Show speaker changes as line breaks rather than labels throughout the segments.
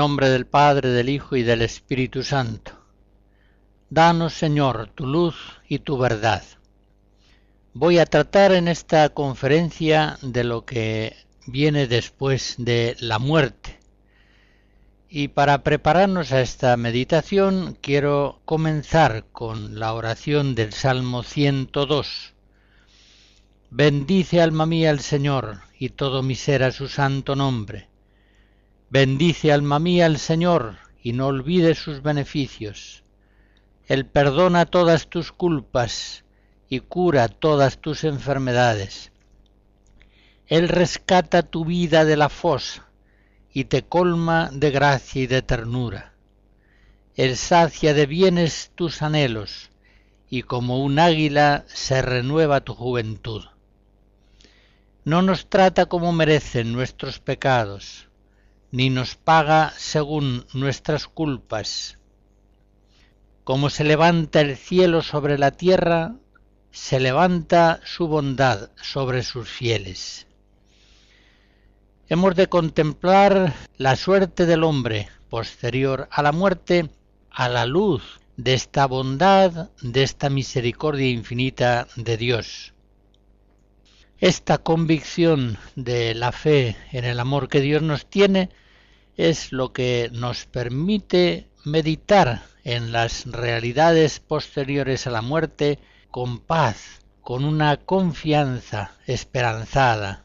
Nombre del Padre, del Hijo y del Espíritu Santo. Danos, Señor, tu luz y tu verdad. Voy a tratar en esta conferencia de lo que viene después de la muerte. Y para prepararnos a esta meditación quiero comenzar con la oración del Salmo 102. Bendice alma mía al Señor y todo mi ser a su santo nombre Bendice alma mía al Señor y no olvides sus beneficios. Él perdona todas tus culpas y cura todas tus enfermedades. Él rescata tu vida de la fosa y te colma de gracia y de ternura. Él sacia de bienes tus anhelos y como un águila se renueva tu juventud. No nos trata como merecen nuestros pecados, ni nos paga según nuestras culpas. Como se levanta el cielo sobre la tierra, se levanta su bondad sobre sus fieles. Hemos de contemplar la suerte del hombre posterior a la muerte a la luz de esta bondad, de esta misericordia infinita de Dios. Esta convicción de la fe en el amor que Dios nos tiene es lo que nos permite meditar en las realidades posteriores a la muerte con paz, con una confianza esperanzada.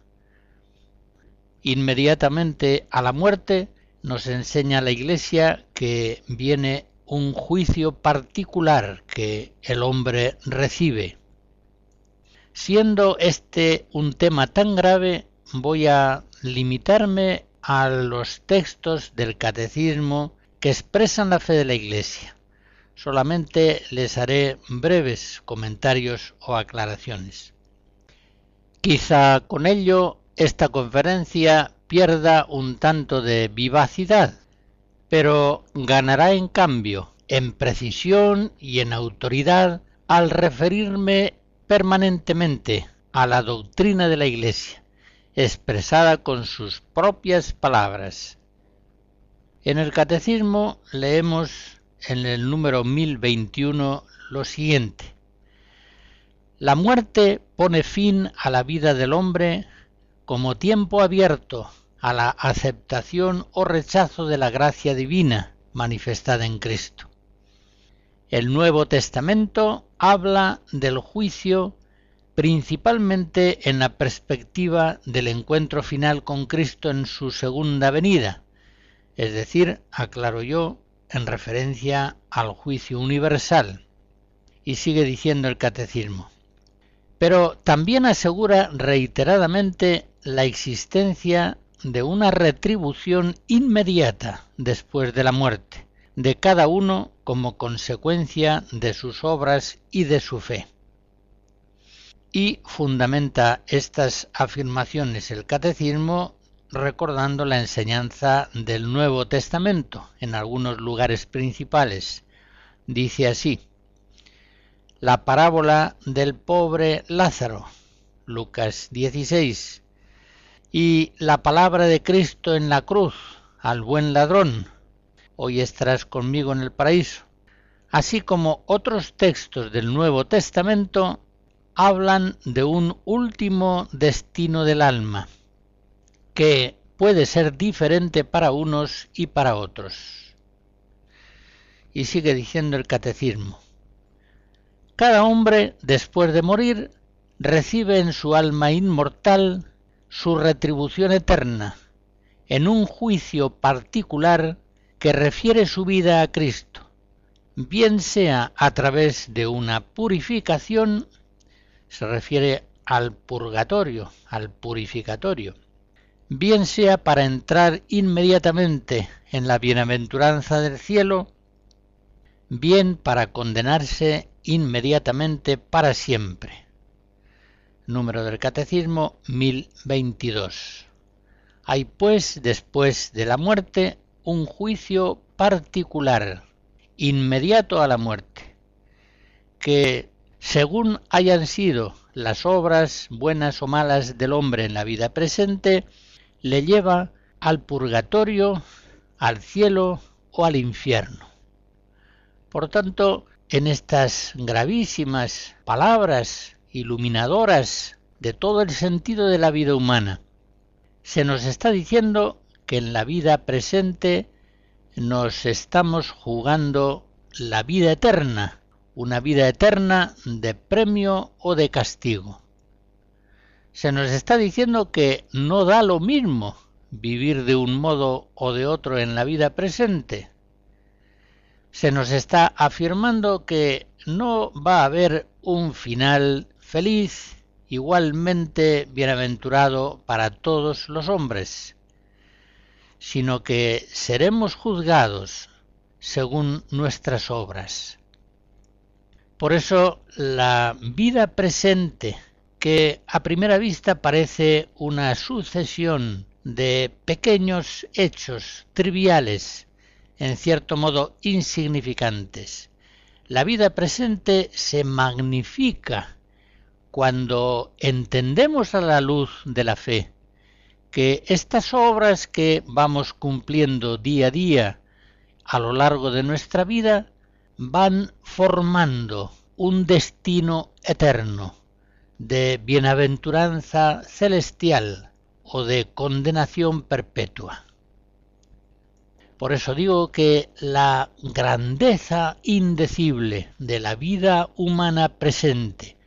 Inmediatamente a la muerte nos enseña la Iglesia que viene un juicio particular que el hombre recibe. Siendo este un tema tan grave, voy a limitarme a los textos del catecismo que expresan la fe de la Iglesia. Solamente les haré breves comentarios o aclaraciones. Quizá con ello esta conferencia pierda un tanto de vivacidad, pero ganará en cambio en precisión y en autoridad al referirme permanentemente a la doctrina de la Iglesia, expresada con sus propias palabras. En el Catecismo leemos en el número 1021 lo siguiente. La muerte pone fin a la vida del hombre como tiempo abierto a la aceptación o rechazo de la gracia divina manifestada en Cristo. El Nuevo Testamento habla del juicio principalmente en la perspectiva del encuentro final con Cristo en su segunda venida, es decir, aclaro yo, en referencia al juicio universal. Y sigue diciendo el catecismo. Pero también asegura reiteradamente la existencia de una retribución inmediata después de la muerte, de cada uno como consecuencia de sus obras y de su fe y fundamenta estas afirmaciones el catecismo recordando la enseñanza del Nuevo Testamento en algunos lugares principales. Dice así, la parábola del pobre Lázaro, Lucas 16, y la palabra de Cristo en la cruz al buen ladrón, hoy estarás conmigo en el paraíso, así como otros textos del Nuevo Testamento hablan de un último destino del alma, que puede ser diferente para unos y para otros. Y sigue diciendo el catecismo, cada hombre, después de morir, recibe en su alma inmortal su retribución eterna, en un juicio particular que refiere su vida a Cristo, bien sea a través de una purificación se refiere al purgatorio, al purificatorio, bien sea para entrar inmediatamente en la bienaventuranza del cielo, bien para condenarse inmediatamente para siempre. Número del Catecismo 1022. Hay pues después de la muerte un juicio particular, inmediato a la muerte, que según hayan sido las obras buenas o malas del hombre en la vida presente, le lleva al purgatorio, al cielo o al infierno. Por tanto, en estas gravísimas palabras iluminadoras de todo el sentido de la vida humana, se nos está diciendo que en la vida presente nos estamos jugando la vida eterna, una vida eterna de premio o de castigo. Se nos está diciendo que no da lo mismo vivir de un modo o de otro en la vida presente. Se nos está afirmando que no va a haber un final feliz igualmente bienaventurado para todos los hombres, sino que seremos juzgados según nuestras obras. Por eso la vida presente, que a primera vista parece una sucesión de pequeños hechos triviales, en cierto modo insignificantes, la vida presente se magnifica cuando entendemos a la luz de la fe que estas obras que vamos cumpliendo día a día a lo largo de nuestra vida van formando un destino eterno de bienaventuranza celestial o de condenación perpetua. Por eso digo que la grandeza indecible de la vida humana presente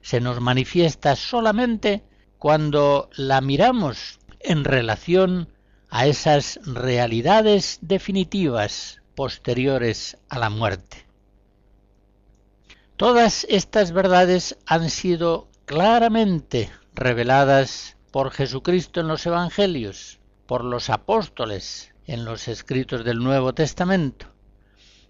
se nos manifiesta solamente cuando la miramos en relación a esas realidades definitivas posteriores a la muerte. Todas estas verdades han sido claramente reveladas por Jesucristo en los Evangelios, por los apóstoles en los escritos del Nuevo Testamento,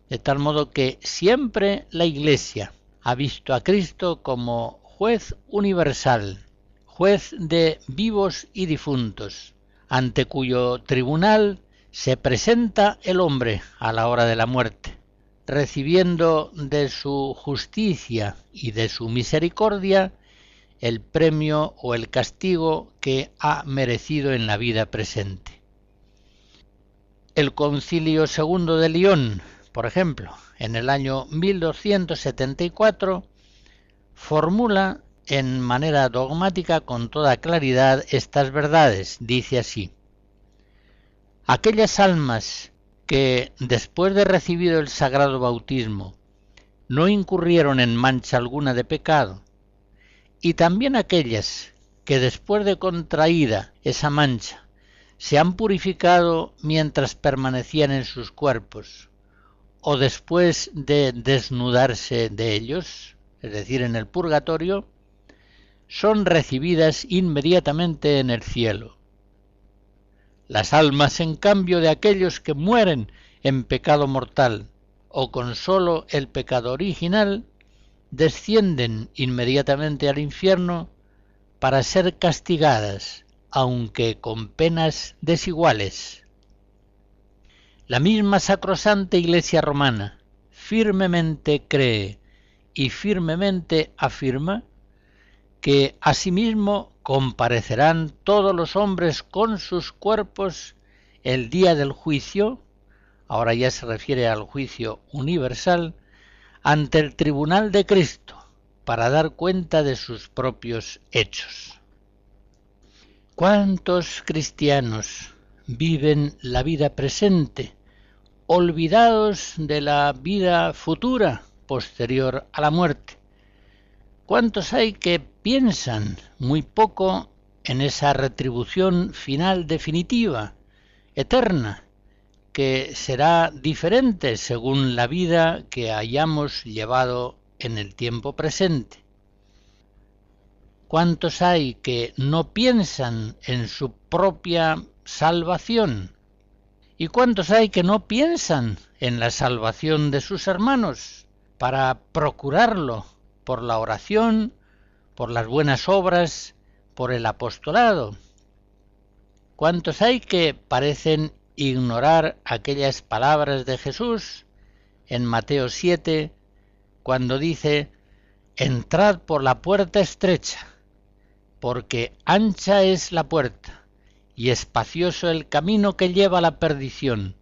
de tal modo que siempre la Iglesia ha visto a Cristo como juez universal, juez de vivos y difuntos, ante cuyo tribunal se presenta el hombre a la hora de la muerte, recibiendo de su justicia y de su misericordia el premio o el castigo que ha merecido en la vida presente. El Concilio II de León, por ejemplo, en el año 1274, formula en manera dogmática con toda claridad estas verdades. Dice así, aquellas almas que después de recibido el sagrado bautismo no incurrieron en mancha alguna de pecado, y también aquellas que después de contraída esa mancha se han purificado mientras permanecían en sus cuerpos, o después de desnudarse de ellos, es decir, en el purgatorio, son recibidas inmediatamente en el cielo. Las almas, en cambio, de aquellos que mueren en pecado mortal o con sólo el pecado original, descienden inmediatamente al infierno para ser castigadas, aunque con penas desiguales. La misma sacrosanta Iglesia romana firmemente cree y firmemente afirma que asimismo comparecerán todos los hombres con sus cuerpos el día del juicio, ahora ya se refiere al juicio universal, ante el tribunal de Cristo, para dar cuenta de sus propios hechos. ¿Cuántos cristianos viven la vida presente, olvidados de la vida futura? posterior a la muerte. ¿Cuántos hay que piensan muy poco en esa retribución final definitiva, eterna, que será diferente según la vida que hayamos llevado en el tiempo presente? ¿Cuántos hay que no piensan en su propia salvación? ¿Y cuántos hay que no piensan en la salvación de sus hermanos para procurarlo por la oración, por las buenas obras, por el apostolado? ¿Cuántos hay que parecen ignorar aquellas palabras de Jesús en Mateo 7, cuando dice, entrad por la puerta estrecha, porque ancha es la puerta y espacioso el camino que lleva a la perdición,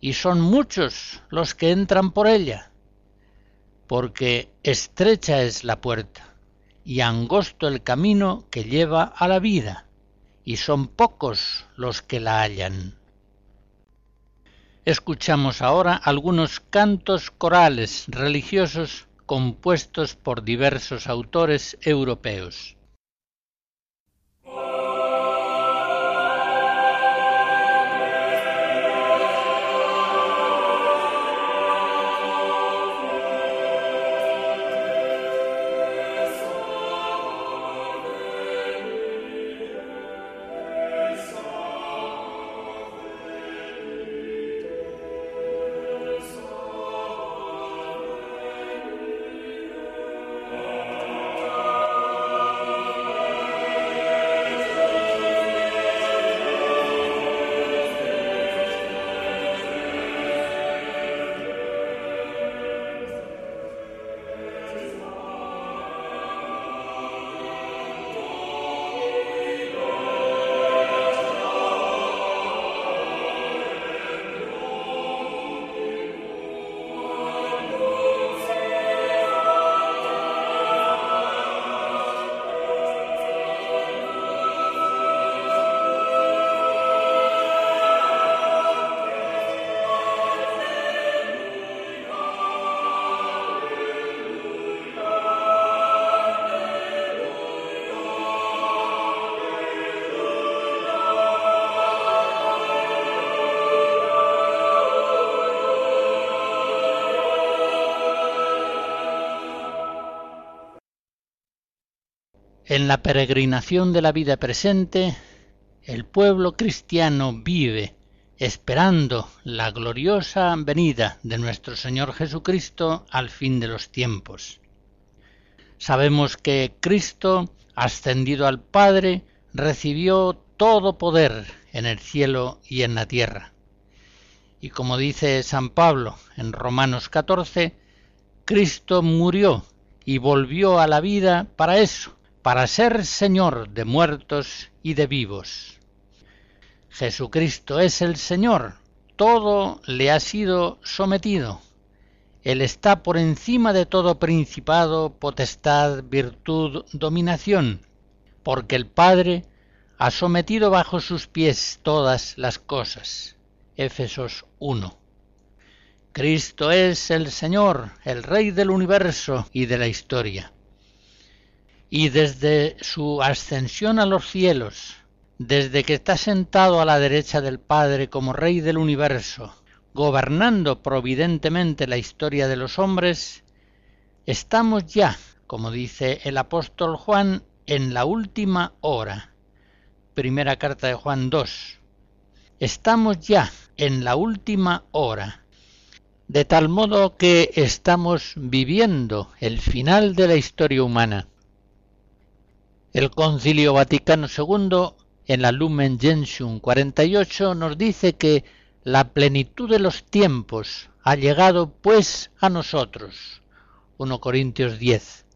y son muchos los que entran por ella, porque estrecha es la puerta y angosto el camino que lleva a la vida, y son pocos los que la hallan. Escuchamos ahora algunos cantos corales religiosos compuestos por diversos autores europeos. En la peregrinación de la vida presente, el pueblo cristiano vive esperando la gloriosa venida de nuestro Señor Jesucristo al fin de los tiempos. Sabemos que Cristo, ascendido al Padre, recibió todo poder en el cielo y en la tierra. Y como dice San Pablo en Romanos 14, Cristo murió y volvió a la vida para eso, para ser Señor de muertos y de vivos. Jesucristo es el Señor, todo le ha sido sometido. Él está por encima de todo principado, potestad, virtud, dominación, porque el Padre ha sometido bajo sus pies todas las cosas. Éfesos 1. Cristo es el Señor, el Rey del universo y de la historia y desde su ascensión a los cielos, desde que está sentado a la derecha del Padre como Rey del universo, gobernando providentemente la historia de los hombres, estamos ya, como dice el apóstol Juan, en la última hora. Primera carta de Juan 2. Estamos ya en la última hora, de tal modo que estamos viviendo el final de la historia humana el Concilio Vaticano II, en la Lumen Gentium 48, nos dice que la plenitud de los tiempos ha llegado pues a nosotros. 1 Corintios 10.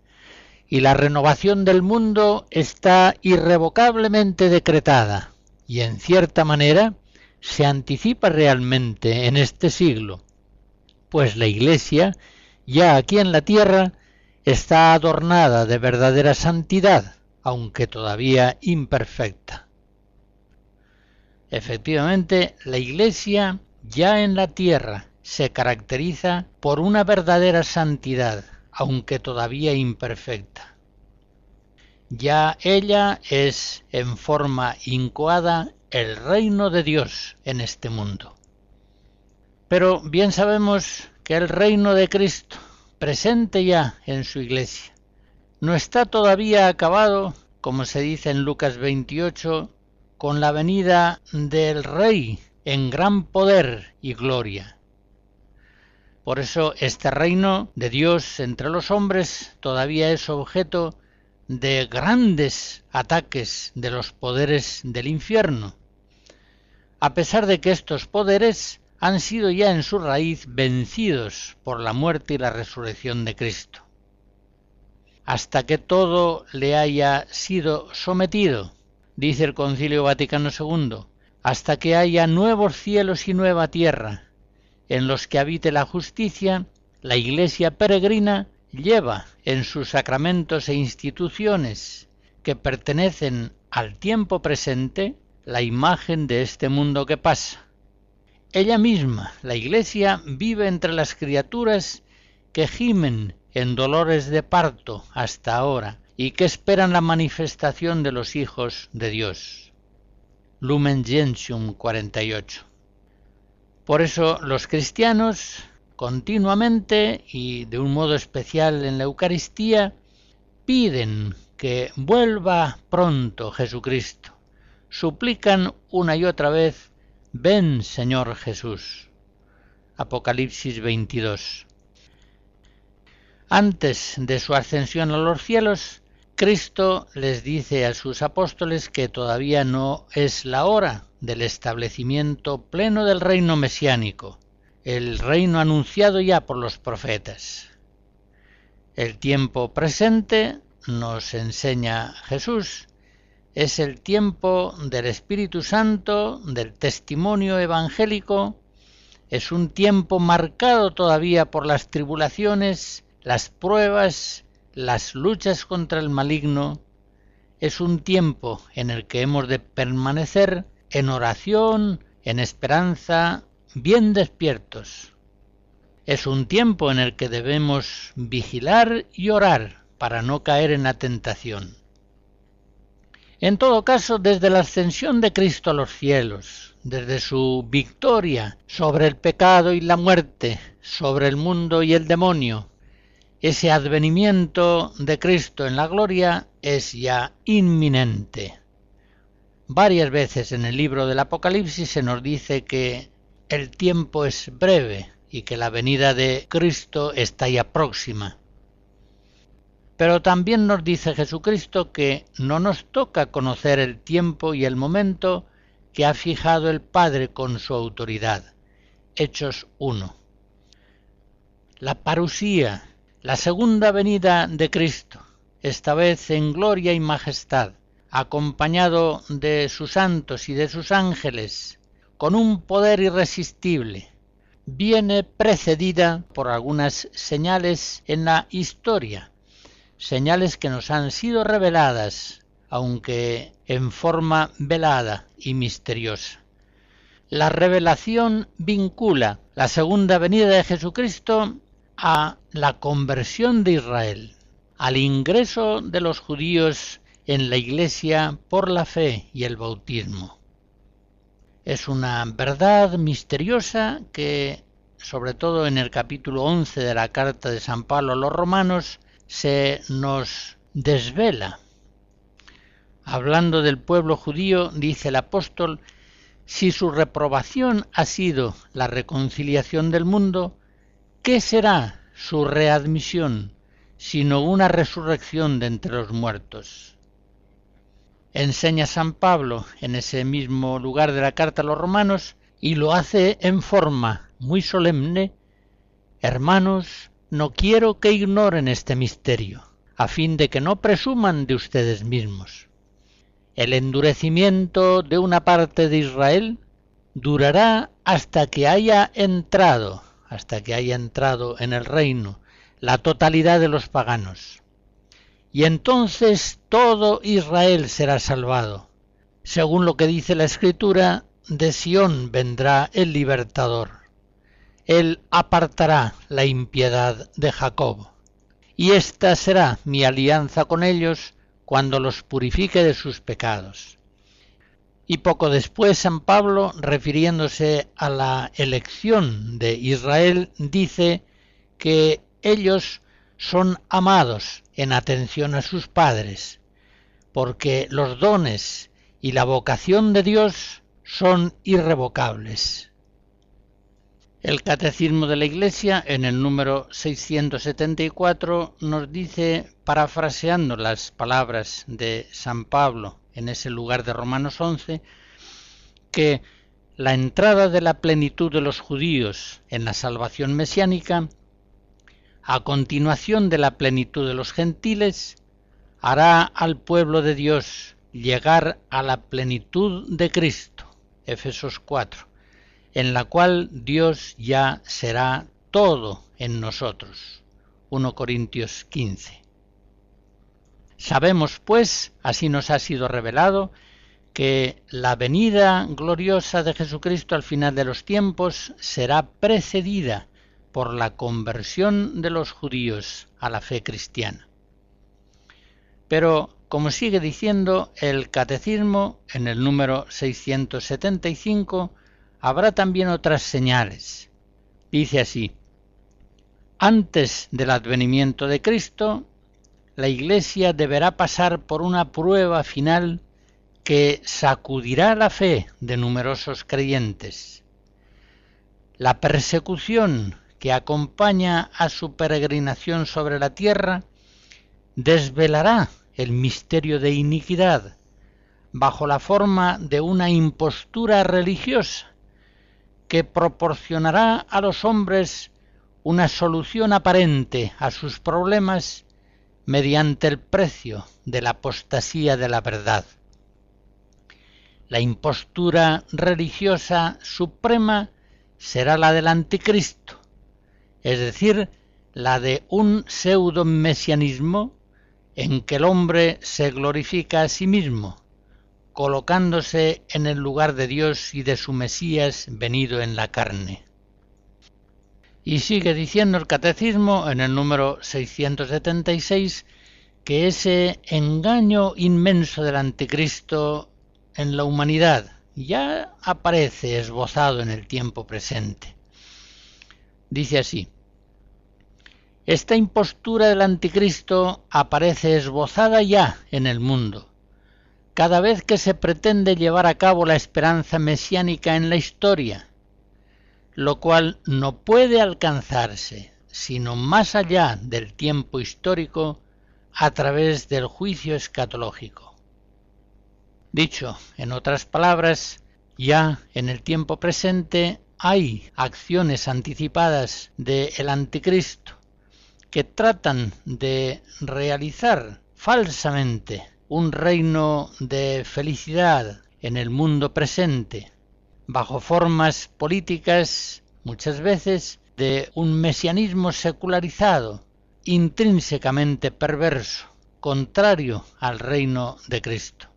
Y la renovación del mundo está irrevocablemente decretada y en cierta manera se anticipa realmente en este siglo, pues la Iglesia, ya aquí en la tierra, está adornada de verdadera santidad, aunque todavía imperfecta. Efectivamente, la Iglesia ya en la tierra se caracteriza por una verdadera santidad, aunque todavía imperfecta. Ya ella es en forma incoada el reino de Dios en este mundo. Pero bien sabemos que el reino de Cristo, presente ya en su iglesia, no está todavía acabado, como se dice en Lucas 28, con la venida del Rey en gran poder y gloria. Por eso este reino de Dios entre los hombres todavía es objeto de grandes ataques de los poderes del infierno, a pesar de que estos poderes han sido ya en su raíz vencidos por la muerte y la resurrección de Cristo. Hasta que todo le haya sido sometido, dice el Concilio Vaticano II, hasta que haya nuevos cielos y nueva tierra, en los que habite la justicia, la Iglesia peregrina lleva en sus sacramentos e instituciones que pertenecen al tiempo presente la imagen de este mundo que pasa. Ella misma, la Iglesia, vive entre las criaturas que gimen en dolores de parto hasta ahora y que esperan la manifestación de los hijos de Dios. Lumen Gentium 48. Por eso los cristianos continuamente y de un modo especial en la Eucaristía piden que vuelva pronto Jesucristo. Suplican una y otra vez, ven Señor Jesús. Apocalipsis 22. Antes de su ascensión a los cielos, Cristo les dice a sus apóstoles que todavía no es la hora del establecimiento pleno del reino mesiánico, el reino anunciado ya por los profetas. El tiempo presente, nos enseña Jesús, es el tiempo del Espíritu Santo, del testimonio evangélico, es un tiempo marcado todavía por las tribulaciones, las pruebas las luchas contra el maligno es un tiempo en el que hemos de permanecer en oración, en esperanza, bien despiertos. Es un tiempo en el que debemos vigilar y orar para no caer en la tentación. En todo caso, desde la ascensión de Cristo a los cielos, desde su victoria sobre el pecado y la muerte, sobre el mundo y el demonio, ese advenimiento de Cristo en la gloria es ya inminente. Varias veces en el libro del Apocalipsis se nos dice que el tiempo es breve y que la venida de Cristo está ya próxima. Pero también nos dice Jesucristo que no nos toca conocer el tiempo y el momento que ha fijado el Padre con su autoridad. Hechos 1. La parusía la segunda venida de Cristo, esta vez en gloria y majestad, acompañado de sus santos y de sus ángeles, con un poder irresistible, viene precedida por algunas señales en la historia, señales que nos han sido reveladas, aunque en forma velada y misteriosa. La revelación vincula la segunda venida de Jesucristo a la conversión de Israel, al ingreso de los judíos en la Iglesia por la fe y el bautismo. Es una verdad misteriosa que, sobre todo en el capítulo 11 de la carta de San Pablo a los romanos, se nos desvela. Hablando del pueblo judío, dice el apóstol, si su reprobación ha sido la reconciliación del mundo, ¿qué será su readmisión, sino una resurrección de entre los muertos? Enseña San Pablo en ese mismo lugar de la carta a los romanos y lo hace en forma muy solemne, Hermanos, no quiero que ignoren este misterio, a fin de que no presuman de ustedes mismos. El endurecimiento de una parte de Israel durará hasta que haya entrado hasta que haya entrado en el reino la totalidad de los paganos. Y entonces todo Israel será salvado. Según lo que dice la Escritura, de Sión vendrá el libertador. Él apartará la impiedad de Jacob. Y esta será mi alianza con ellos cuando los purifique de sus pecados. Y poco después San Pablo, refiriéndose a la elección de Israel, dice que ellos son amados en atención a sus padres, porque los dones y la vocación de Dios son irrevocables. El Catecismo de la Iglesia, en el número 674, nos dice, parafraseando las palabras de San Pablo en ese lugar de Romanos 11, que la entrada de la plenitud de los judíos en la salvación mesiánica, a continuación de la plenitud de los gentiles, hará al pueblo de Dios llegar a la plenitud de Cristo. Efesos 4 en la cual Dios ya será todo en nosotros. 1 Corintios 15. Sabemos, pues, así nos ha sido revelado, que la venida gloriosa de Jesucristo al final de los tiempos será precedida por la conversión de los judíos a la fe cristiana. Pero, como sigue diciendo el Catecismo en el número 675, habrá también otras señales. Dice así, antes del advenimiento de Cristo, la Iglesia deberá pasar por una prueba final que sacudirá la fe de numerosos creyentes. La persecución que acompaña a su peregrinación sobre la tierra desvelará el misterio de iniquidad bajo la forma de una impostura religiosa que proporcionará a los hombres una solución aparente a sus problemas mediante el precio de la apostasía de la verdad. La impostura religiosa suprema será la del anticristo, es decir, la de un pseudo-mesianismo en que el hombre se glorifica a sí mismo, colocándose en el lugar de Dios y de su Mesías venido en la carne. Y sigue diciendo el Catecismo en el número 676 que ese engaño inmenso del anticristo en la humanidad ya aparece esbozado en el tiempo presente. Dice así, esta impostura del anticristo aparece esbozada ya en el mundo cada vez que se pretende llevar a cabo la esperanza mesiánica en la historia, lo cual no puede alcanzarse sino más allá del tiempo histórico a través del juicio escatológico. Dicho en otras palabras, ya en el tiempo presente hay acciones anticipadas del anticristo que tratan de realizar falsamente un reino de felicidad en el mundo presente, bajo formas políticas muchas veces de un mesianismo secularizado, intrínsecamente perverso, contrario al reino de Cristo.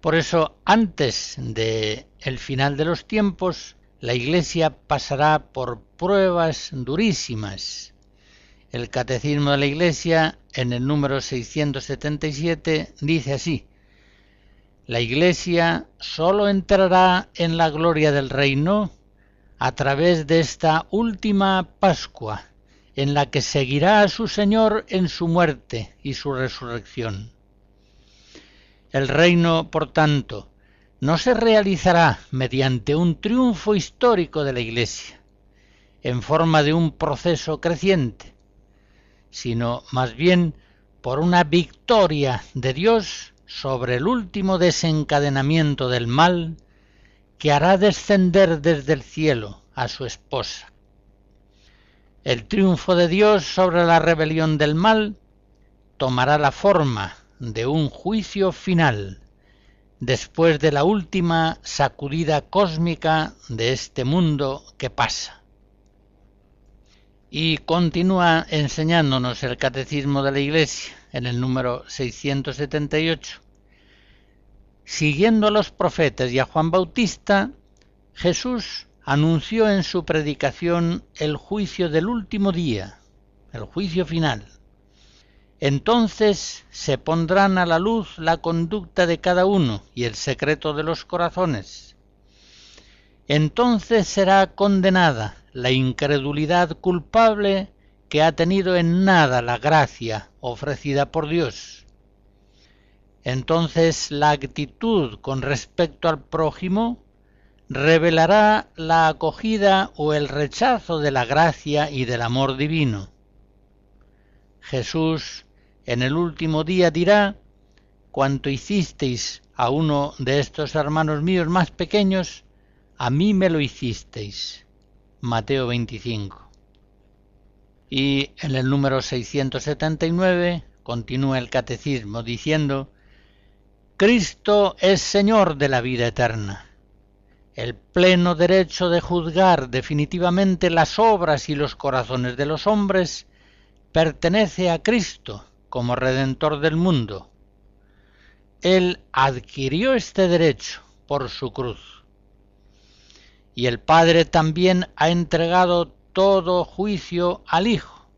Por eso, antes de el final de los tiempos, la Iglesia pasará por pruebas durísimas el Catecismo de la Iglesia, en el número 677, dice así, La Iglesia sólo entrará en la gloria del reino a través de esta última Pascua, en la que seguirá a su Señor en su muerte y su resurrección. El reino, por tanto, no se realizará mediante un triunfo histórico de la Iglesia, en forma de un proceso creciente, sino más bien por una victoria de Dios sobre el último desencadenamiento del mal que hará descender desde el cielo a su esposa. El triunfo de Dios sobre la rebelión del mal tomará la forma de un juicio final después de la última sacudida cósmica de este mundo que pasa. Y continúa enseñándonos el Catecismo de la Iglesia en el número 678. Siguiendo a los profetas y a Juan Bautista, Jesús anunció en su predicación el juicio del último día, el juicio final. Entonces se pondrán a la luz la conducta de cada uno y el secreto de los corazones. Entonces será condenada la incredulidad culpable que ha tenido en nada la gracia ofrecida por Dios. Entonces la actitud con respecto al prójimo revelará la acogida o el rechazo de la gracia y del amor divino. Jesús en el último día dirá, cuanto hicisteis a uno de estos hermanos míos más pequeños, a mí me lo hicisteis. Mateo 25. Y en el número 679 continúa el catecismo diciendo, Cristo es Señor de la vida eterna. El pleno derecho de juzgar definitivamente las obras y los corazones de los hombres pertenece a Cristo como Redentor del mundo. Él adquirió este derecho por su cruz. Y el Padre también ha entregado todo juicio al Hijo,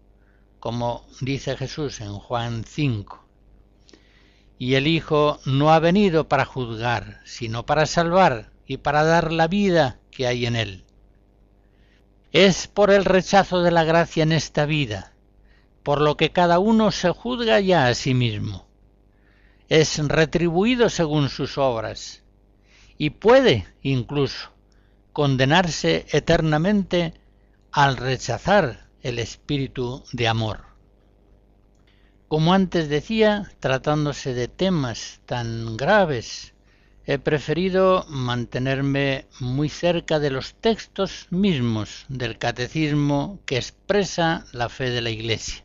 como dice Jesús en Juan 5. Y el Hijo no ha venido para juzgar, sino para salvar y para dar la vida que hay en él. Es por el rechazo de la gracia en esta vida, por lo que cada uno se juzga ya a sí mismo. Es retribuido según sus obras, y puede incluso condenarse eternamente al rechazar el espíritu de amor. Como antes decía, tratándose de temas tan graves, he preferido mantenerme muy cerca de los textos mismos del catecismo que expresa la fe de la Iglesia.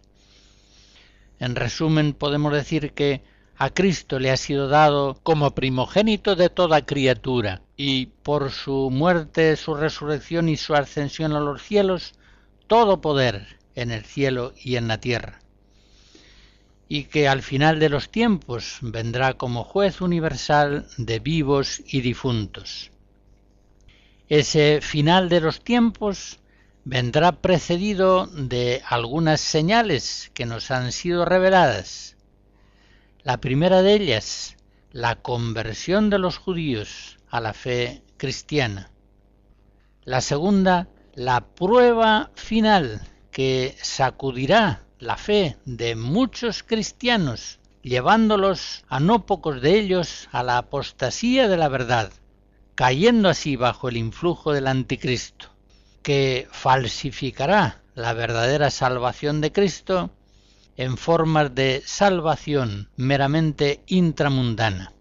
En resumen, podemos decir que a Cristo le ha sido dado como primogénito de toda criatura, y por su muerte, su resurrección y su ascensión a los cielos, todo poder en el cielo y en la tierra. Y que al final de los tiempos vendrá como juez universal de vivos y difuntos. Ese final de los tiempos vendrá precedido de algunas señales que nos han sido reveladas. La primera de ellas, la conversión de los judíos a la fe cristiana. La segunda, la prueba final que sacudirá la fe de muchos cristianos, llevándolos a no pocos de ellos a la apostasía de la verdad, cayendo así bajo el influjo del anticristo que falsificará la verdadera salvación de Cristo en formas de salvación meramente intramundana.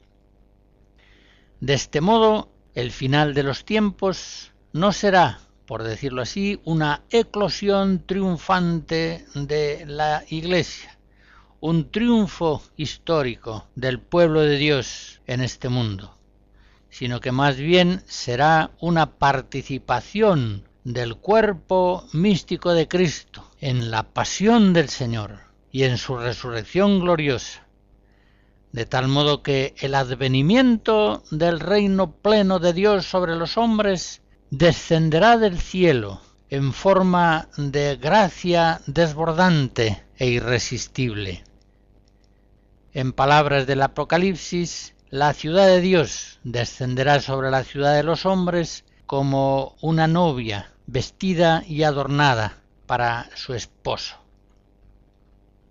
De este modo, el final de los tiempos no será, por decirlo así, una eclosión triunfante de la Iglesia, un triunfo histórico del pueblo de Dios en este mundo, sino que más bien será una participación del cuerpo místico de Cristo, en la pasión del Señor y en su resurrección gloriosa, de tal modo que el advenimiento del reino pleno de Dios sobre los hombres descenderá del cielo en forma de gracia desbordante e irresistible. En palabras del Apocalipsis, la ciudad de Dios descenderá sobre la ciudad de los hombres como una novia vestida y adornada para su esposo.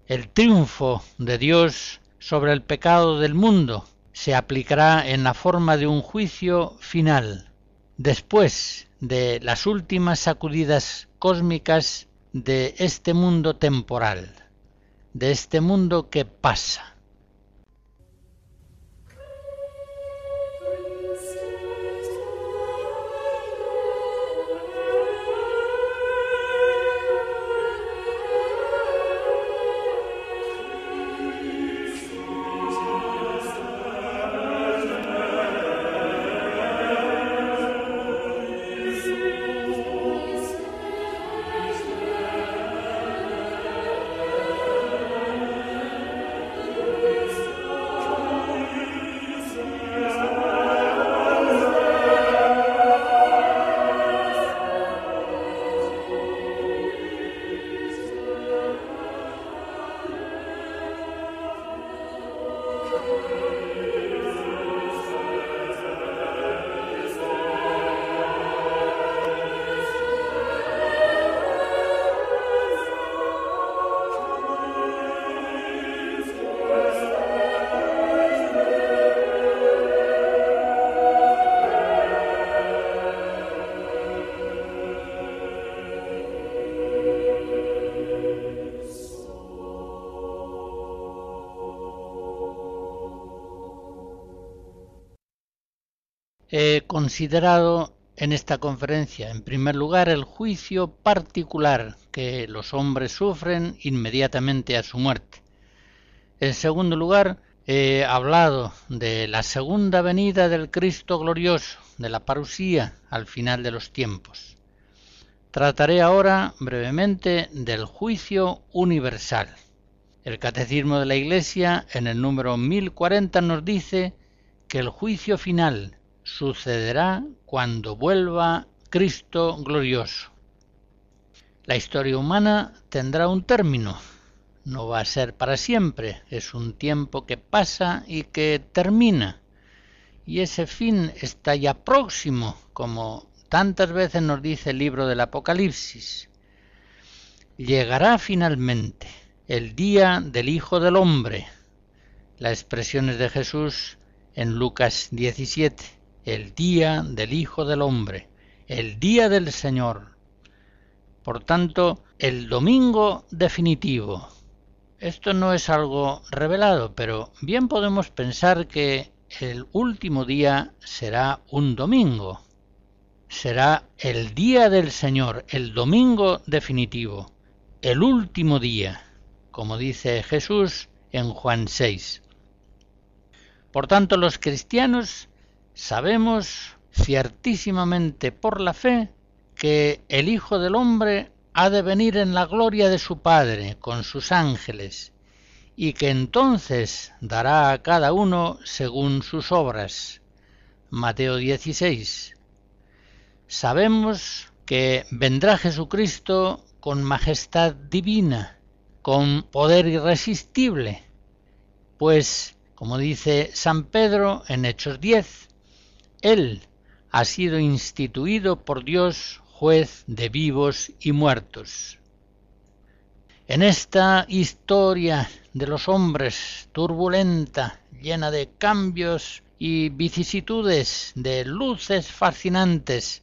El triunfo de Dios sobre el pecado del mundo se aplicará en la forma de un juicio final, después de las últimas sacudidas cósmicas de este mundo temporal, de este mundo que pasa. He considerado en esta conferencia, en primer lugar, el juicio particular que los hombres sufren inmediatamente a su muerte. En segundo lugar, he hablado de la segunda venida del Cristo glorioso, de la parusía al final de los tiempos. Trataré ahora brevemente del juicio universal. El Catecismo de la Iglesia en el número 1040 nos dice que el juicio final sucederá cuando vuelva Cristo glorioso. La historia humana tendrá un término, no va a ser para siempre, es un tiempo que pasa y que termina. Y ese fin está ya próximo, como tantas veces nos dice el libro del Apocalipsis. Llegará finalmente el día del Hijo del Hombre. La expresión es de Jesús en Lucas 17, el día del Hijo del Hombre, el día del Señor. Por tanto, el domingo definitivo, esto no es algo revelado, pero bien podemos pensar que el último día será un domingo. Será el día del Señor, el domingo definitivo, el último día, como dice Jesús en Juan 6. Por tanto, los cristianos sabemos ciertísimamente por la fe que el Hijo del Hombre ha de venir en la gloria de su Padre con sus ángeles, y que entonces dará a cada uno según sus obras. Mateo 16. Sabemos que vendrá Jesucristo con majestad divina, con poder irresistible, pues, como dice San Pedro en Hechos 10, Él ha sido instituido por Dios juez de vivos y muertos. En esta historia de los hombres turbulenta, llena de cambios y vicisitudes, de luces fascinantes,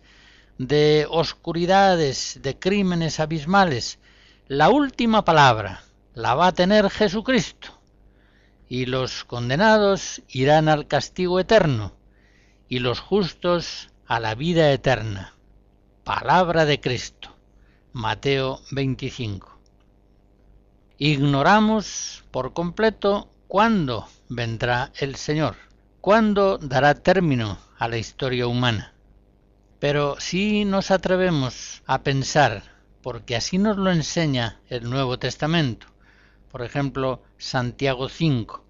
de oscuridades, de crímenes abismales, la última palabra la va a tener Jesucristo, y los condenados irán al castigo eterno, y los justos a la vida eterna. Palabra de Cristo. Mateo 25. Ignoramos por completo cuándo vendrá el Señor, cuándo dará término a la historia humana. Pero si nos atrevemos a pensar, porque así nos lo enseña el Nuevo Testamento, por ejemplo Santiago 5,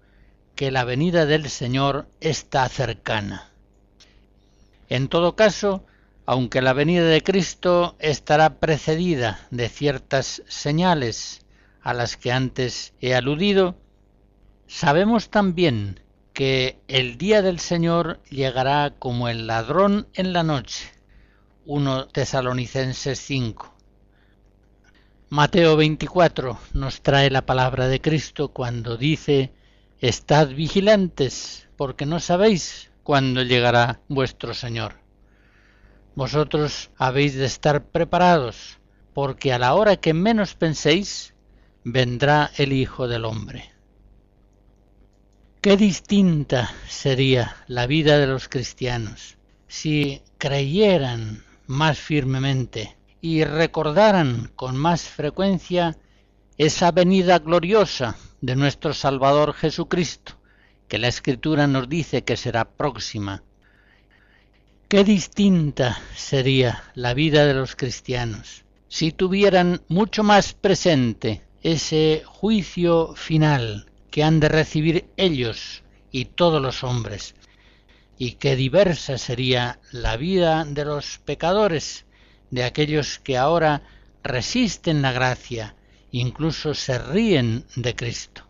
que la venida del Señor está cercana. En todo caso, aunque la venida de Cristo estará precedida de ciertas señales a las que antes he aludido, sabemos también que el día del Señor llegará como el ladrón en la noche. 1 Tesalonicenses 5. Mateo 24 nos trae la palabra de Cristo cuando dice, Estad vigilantes, porque no sabéis cuándo llegará vuestro Señor. Vosotros habéis de estar preparados, porque a la hora que menos penséis, vendrá el Hijo del Hombre. Qué distinta sería la vida de los cristianos si creyeran más firmemente y recordaran con más frecuencia esa venida gloriosa de nuestro Salvador Jesucristo, que la Escritura nos dice que será próxima Qué distinta sería la vida de los cristianos si tuvieran mucho más presente ese juicio final que han de recibir ellos y todos los hombres, y qué diversa sería la vida de los pecadores, de aquellos que ahora resisten la gracia, incluso se ríen de Cristo.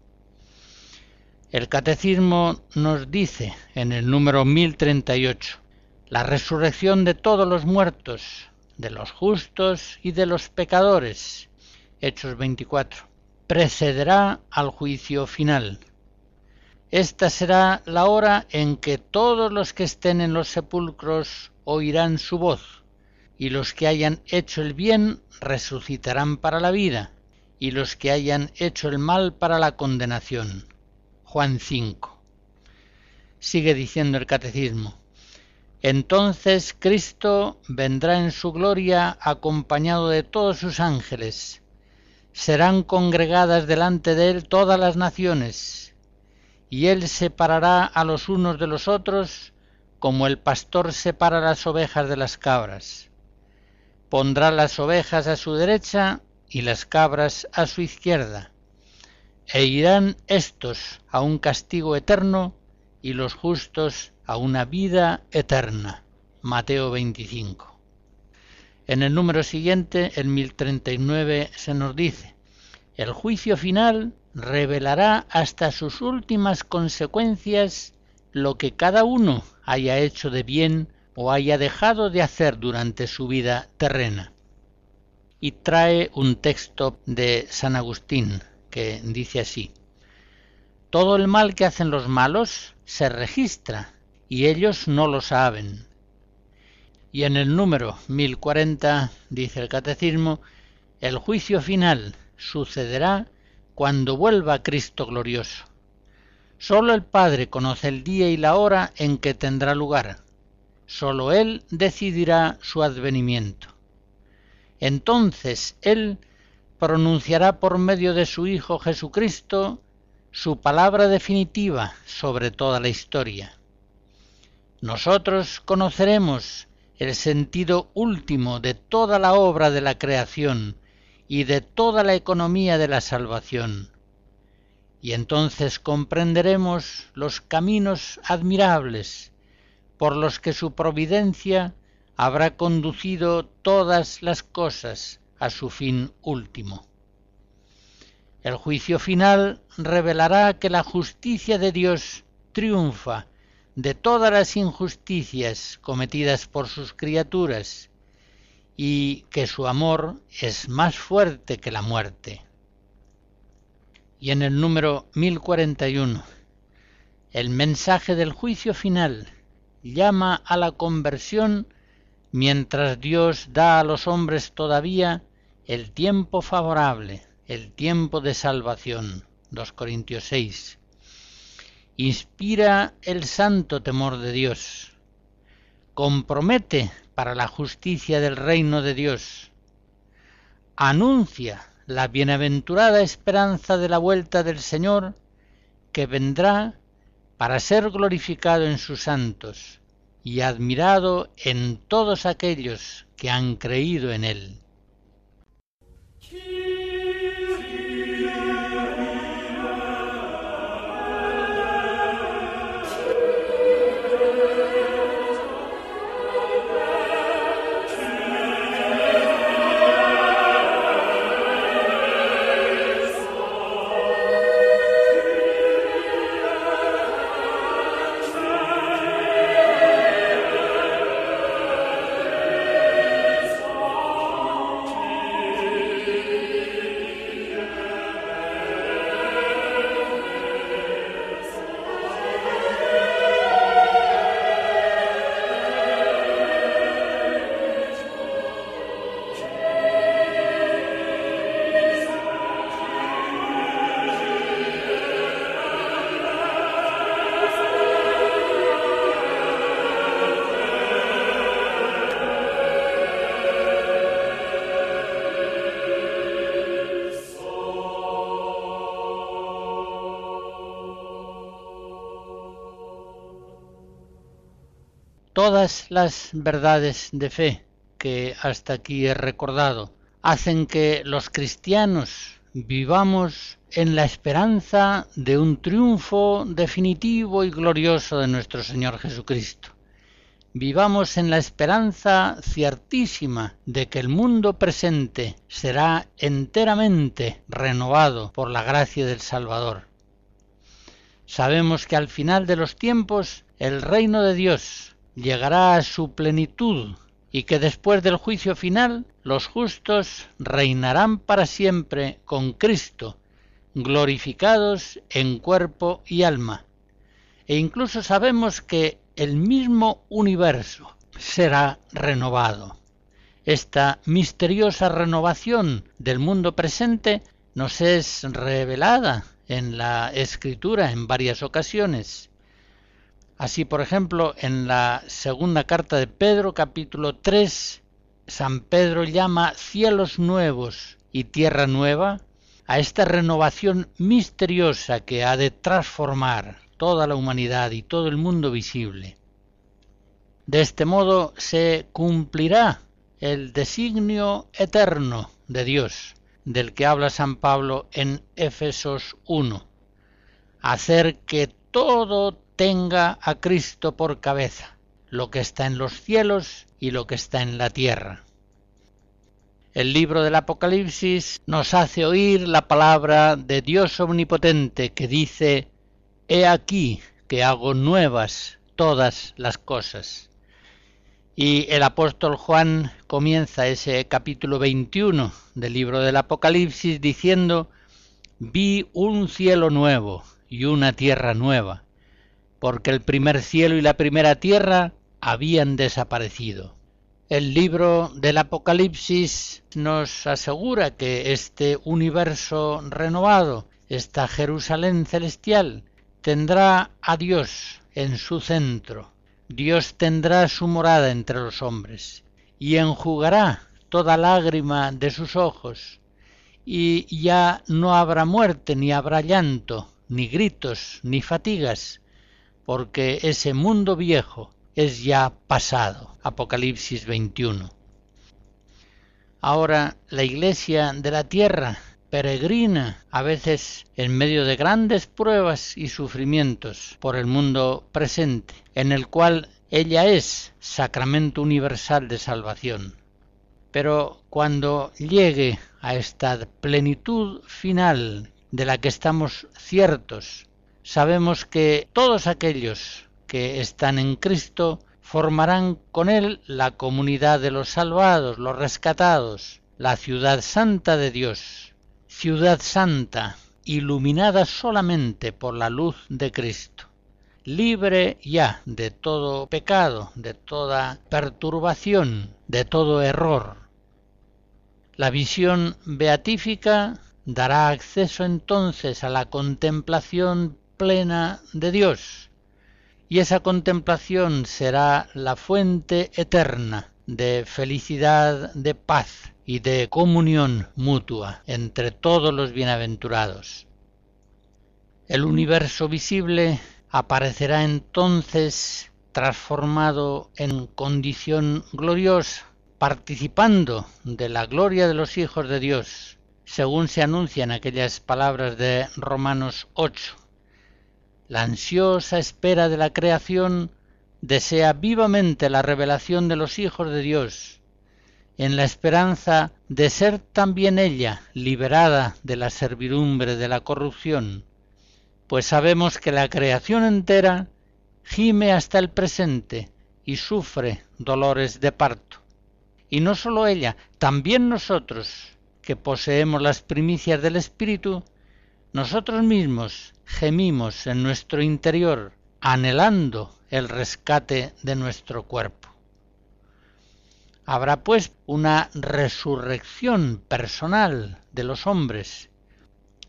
El catecismo nos dice en el número 1038, la resurrección de todos los muertos, de los justos y de los pecadores. Hechos 24. Precederá al juicio final. Esta será la hora en que todos los que estén en los sepulcros oirán su voz, y los que hayan hecho el bien resucitarán para la vida, y los que hayan hecho el mal para la condenación. Juan 5. Sigue diciendo el catecismo Entonces Cristo vendrá en su gloria acompañado de todos sus ángeles. Serán congregadas delante de él todas las naciones, y él separará a los unos de los otros como el pastor separa las ovejas de las cabras. Pondrá las ovejas a su derecha y las cabras a su izquierda. E irán éstos a un castigo eterno y los justos a una vida eterna. Mateo 25. En el número siguiente, el 1039, se nos dice, el juicio final revelará hasta sus últimas consecuencias lo que cada uno haya hecho de bien o haya dejado de hacer durante su vida terrena. Y trae un texto de San Agustín que dice así, Todo el mal que hacen los malos se registra y ellos no lo saben. Y en el número 1040 dice el catecismo, el juicio final sucederá cuando vuelva Cristo glorioso. Sólo el Padre conoce el día y la hora en que tendrá lugar. Sólo Él decidirá su advenimiento. Entonces Él pronunciará por medio de su Hijo Jesucristo su palabra definitiva sobre toda la historia. Nosotros conoceremos el sentido último de toda la obra de la creación y de toda la economía de la salvación. Y entonces comprenderemos los caminos admirables por los que su providencia habrá conducido todas las cosas a su fin último. El juicio final revelará que la justicia de Dios triunfa de todas las injusticias cometidas por sus criaturas y que su amor es más fuerte que la muerte. Y en el número 1041, el mensaje del juicio final llama a la conversión mientras Dios da a los hombres todavía el tiempo favorable, el tiempo de salvación. 2 Corintios 6 inspira el santo temor de Dios, compromete para la justicia del reino de Dios, anuncia la bienaventurada esperanza de la vuelta del Señor que vendrá para ser glorificado en sus santos y admirado en todos aquellos que han creído en Él. 去。Todas las verdades de fe que hasta aquí he recordado hacen que los cristianos vivamos en la esperanza de un triunfo definitivo y glorioso de nuestro Señor Jesucristo. Vivamos en la esperanza ciertísima de que el mundo presente será enteramente renovado por la gracia del Salvador. Sabemos que al final de los tiempos el reino de Dios llegará a su plenitud y que después del juicio final los justos reinarán para siempre con Cristo, glorificados en cuerpo y alma. E incluso sabemos que el mismo universo será renovado. Esta misteriosa renovación del mundo presente nos es revelada en la escritura en varias ocasiones Así, por ejemplo, en la segunda carta de Pedro, capítulo 3, San Pedro llama cielos nuevos y tierra nueva a esta renovación misteriosa que ha de transformar toda la humanidad y todo el mundo visible. De este modo se cumplirá el designio eterno de Dios, del que habla San Pablo en Éfesos 1, hacer que todo tenga a Cristo por cabeza, lo que está en los cielos y lo que está en la tierra. El libro del Apocalipsis nos hace oír la palabra de Dios omnipotente que dice, He aquí que hago nuevas todas las cosas. Y el apóstol Juan comienza ese capítulo 21 del libro del Apocalipsis diciendo, vi un cielo nuevo y una tierra nueva, porque el primer cielo y la primera tierra habían desaparecido. El libro del Apocalipsis nos asegura que este universo renovado, esta Jerusalén celestial, tendrá a Dios en su centro. Dios tendrá su morada entre los hombres y enjugará toda lágrima de sus ojos y ya no habrá muerte, ni habrá llanto, ni gritos, ni fatigas, porque ese mundo viejo es ya pasado. Apocalipsis 21. Ahora la iglesia de la tierra peregrina, a veces en medio de grandes pruebas y sufrimientos por el mundo presente, en el cual ella es sacramento universal de salvación. Pero cuando llegue a esta plenitud final de la que estamos ciertos, sabemos que todos aquellos que están en Cristo formarán con Él la comunidad de los salvados, los rescatados, la ciudad santa de Dios, ciudad santa, iluminada solamente por la luz de Cristo, libre ya de todo pecado, de toda perturbación, de todo error. La visión beatífica dará acceso entonces a la contemplación plena de Dios, y esa contemplación será la fuente eterna de felicidad, de paz, y de comunión mutua entre todos los bienaventurados. El universo visible aparecerá entonces transformado en condición gloriosa, participando de la gloria de los hijos de Dios, según se anuncian aquellas palabras de Romanos 8. La ansiosa espera de la creación desea vivamente la revelación de los hijos de Dios, en la esperanza de ser también ella liberada de la servidumbre de la corrupción, pues sabemos que la creación entera gime hasta el presente y sufre dolores de parto. Y no sólo ella, también nosotros, que poseemos las primicias del Espíritu, nosotros mismos gemimos en nuestro interior, anhelando el rescate de nuestro cuerpo. Habrá pues una resurrección personal de los hombres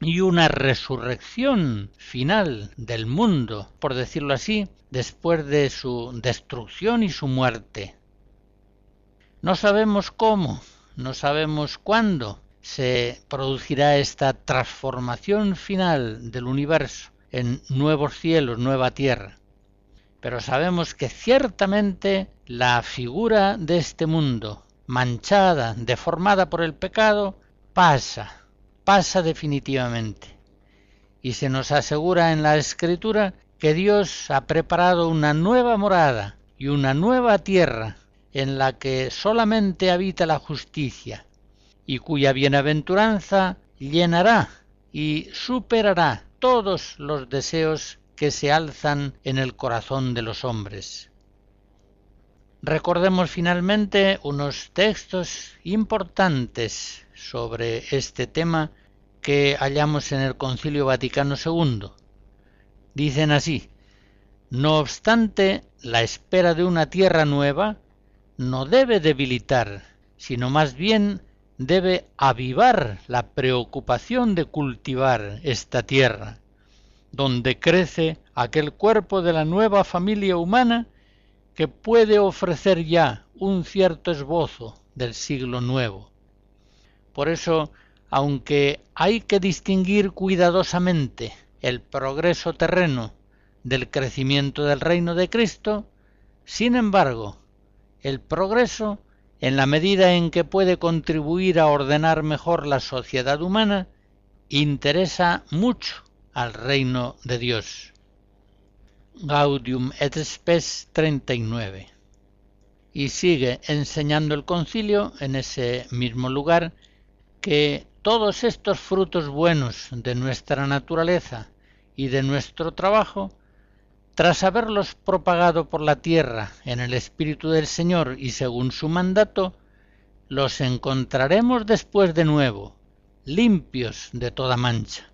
y una resurrección final del mundo, por decirlo así, después de su destrucción y su muerte. No sabemos cómo, no sabemos cuándo se producirá esta transformación final del universo en nuevos cielos, nueva tierra pero sabemos que ciertamente la figura de este mundo, manchada, deformada por el pecado, pasa, pasa definitivamente. Y se nos asegura en la Escritura que Dios ha preparado una nueva morada y una nueva tierra en la que solamente habita la justicia, y cuya bienaventuranza llenará y superará todos los deseos que se alzan en el corazón de los hombres. Recordemos finalmente unos textos importantes sobre este tema que hallamos en el Concilio Vaticano II. Dicen así, no obstante, la espera de una tierra nueva no debe debilitar, sino más bien debe avivar la preocupación de cultivar esta tierra donde crece aquel cuerpo de la nueva familia humana que puede ofrecer ya un cierto esbozo del siglo nuevo. Por eso, aunque hay que distinguir cuidadosamente el progreso terreno del crecimiento del reino de Cristo, sin embargo, el progreso, en la medida en que puede contribuir a ordenar mejor la sociedad humana, interesa mucho al reino de Dios. Gaudium et Spes 39. Y sigue enseñando el concilio en ese mismo lugar que todos estos frutos buenos de nuestra naturaleza y de nuestro trabajo, tras haberlos propagado por la tierra en el Espíritu del Señor y según su mandato, los encontraremos después de nuevo, limpios de toda mancha,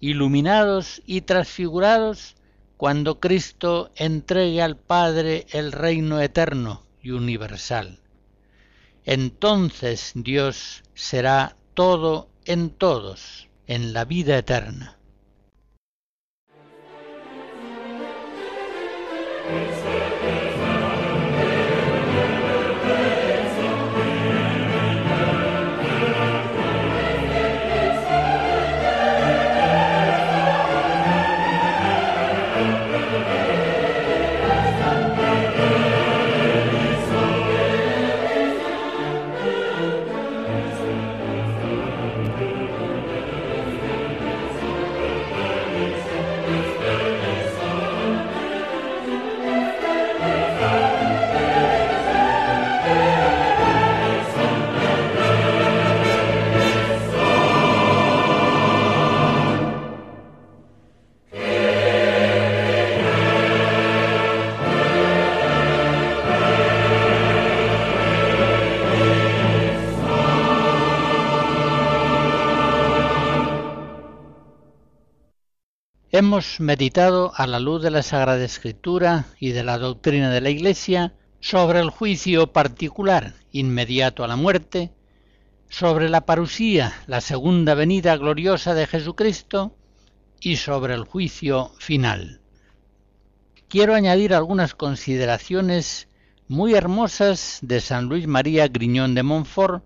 iluminados y transfigurados cuando Cristo entregue al Padre el reino eterno y universal. Entonces Dios será todo en todos, en la vida eterna. Praise Hemos meditado a la luz de la Sagrada Escritura y de la doctrina de la Iglesia sobre el juicio particular inmediato a la muerte, sobre la parusía, la segunda venida gloriosa de Jesucristo, y sobre el juicio final. Quiero añadir algunas consideraciones muy hermosas de San Luis María Griñón de Montfort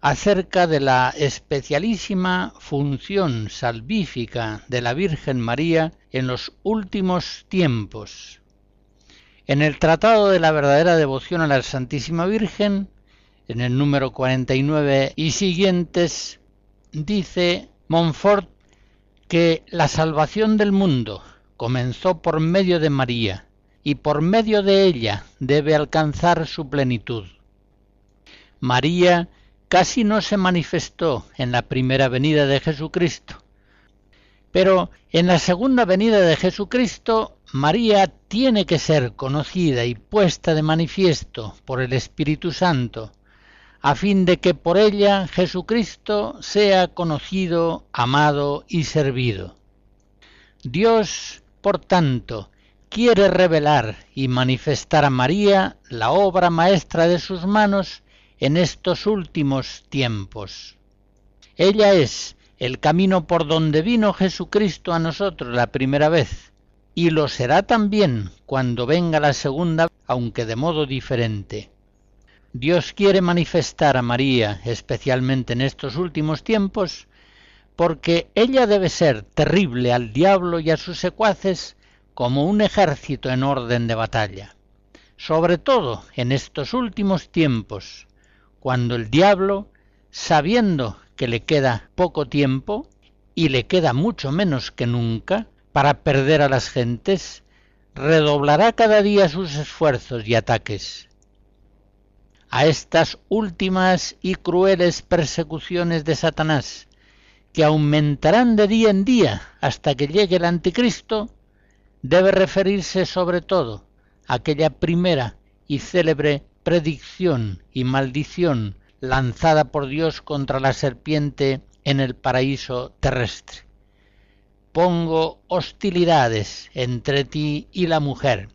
acerca de la especialísima función salvífica de la Virgen María en los últimos tiempos. En el Tratado de la verdadera devoción a la Santísima Virgen, en el número 49 y siguientes, dice Montfort que la salvación del mundo comenzó por medio de María y por medio de ella debe alcanzar su plenitud. María casi no se manifestó en la primera venida de Jesucristo. Pero en la segunda venida de Jesucristo, María tiene que ser conocida y puesta de manifiesto por el Espíritu Santo, a fin de que por ella Jesucristo sea conocido, amado y servido. Dios, por tanto, quiere revelar y manifestar a María la obra maestra de sus manos en estos últimos tiempos. Ella es el camino por donde vino Jesucristo a nosotros la primera vez, y lo será también cuando venga la segunda, aunque de modo diferente. Dios quiere manifestar a María, especialmente en estos últimos tiempos, porque ella debe ser terrible al diablo y a sus secuaces como un ejército en orden de batalla, sobre todo en estos últimos tiempos, cuando el diablo, sabiendo que le queda poco tiempo, y le queda mucho menos que nunca, para perder a las gentes, redoblará cada día sus esfuerzos y ataques. A estas últimas y crueles persecuciones de Satanás, que aumentarán de día en día hasta que llegue el anticristo, debe referirse sobre todo aquella primera y célebre predicción y maldición lanzada por Dios contra la serpiente en el paraíso terrestre. Pongo hostilidades entre ti y la mujer,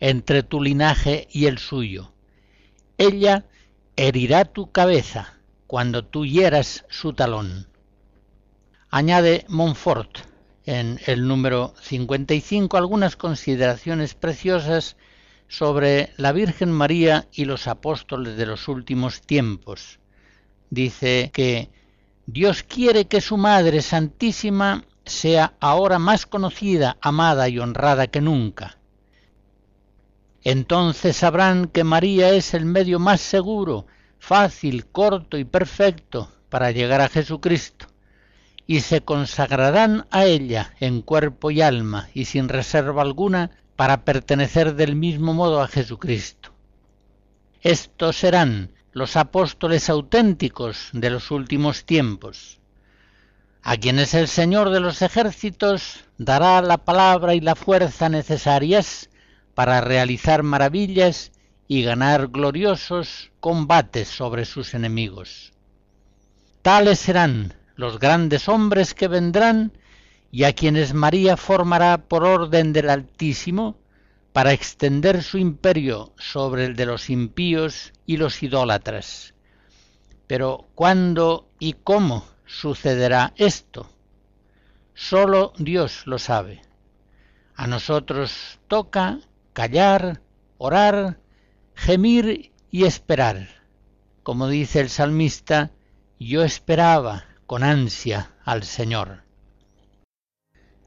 entre tu linaje y el suyo. Ella herirá tu cabeza cuando tú hieras su talón. Añade Montfort en el número 55 algunas consideraciones preciosas sobre la Virgen María y los apóstoles de los últimos tiempos. Dice que Dios quiere que su Madre Santísima sea ahora más conocida, amada y honrada que nunca. Entonces sabrán que María es el medio más seguro, fácil, corto y perfecto para llegar a Jesucristo, y se consagrarán a ella en cuerpo y alma y sin reserva alguna para pertenecer del mismo modo a Jesucristo. Estos serán los apóstoles auténticos de los últimos tiempos, a quienes el Señor de los ejércitos dará la palabra y la fuerza necesarias para realizar maravillas y ganar gloriosos combates sobre sus enemigos. Tales serán los grandes hombres que vendrán y a quienes María formará por orden del Altísimo para extender su imperio sobre el de los impíos y los idólatras. Pero ¿cuándo y cómo sucederá esto? Solo Dios lo sabe. A nosotros toca callar, orar, gemir y esperar. Como dice el salmista, yo esperaba con ansia al Señor.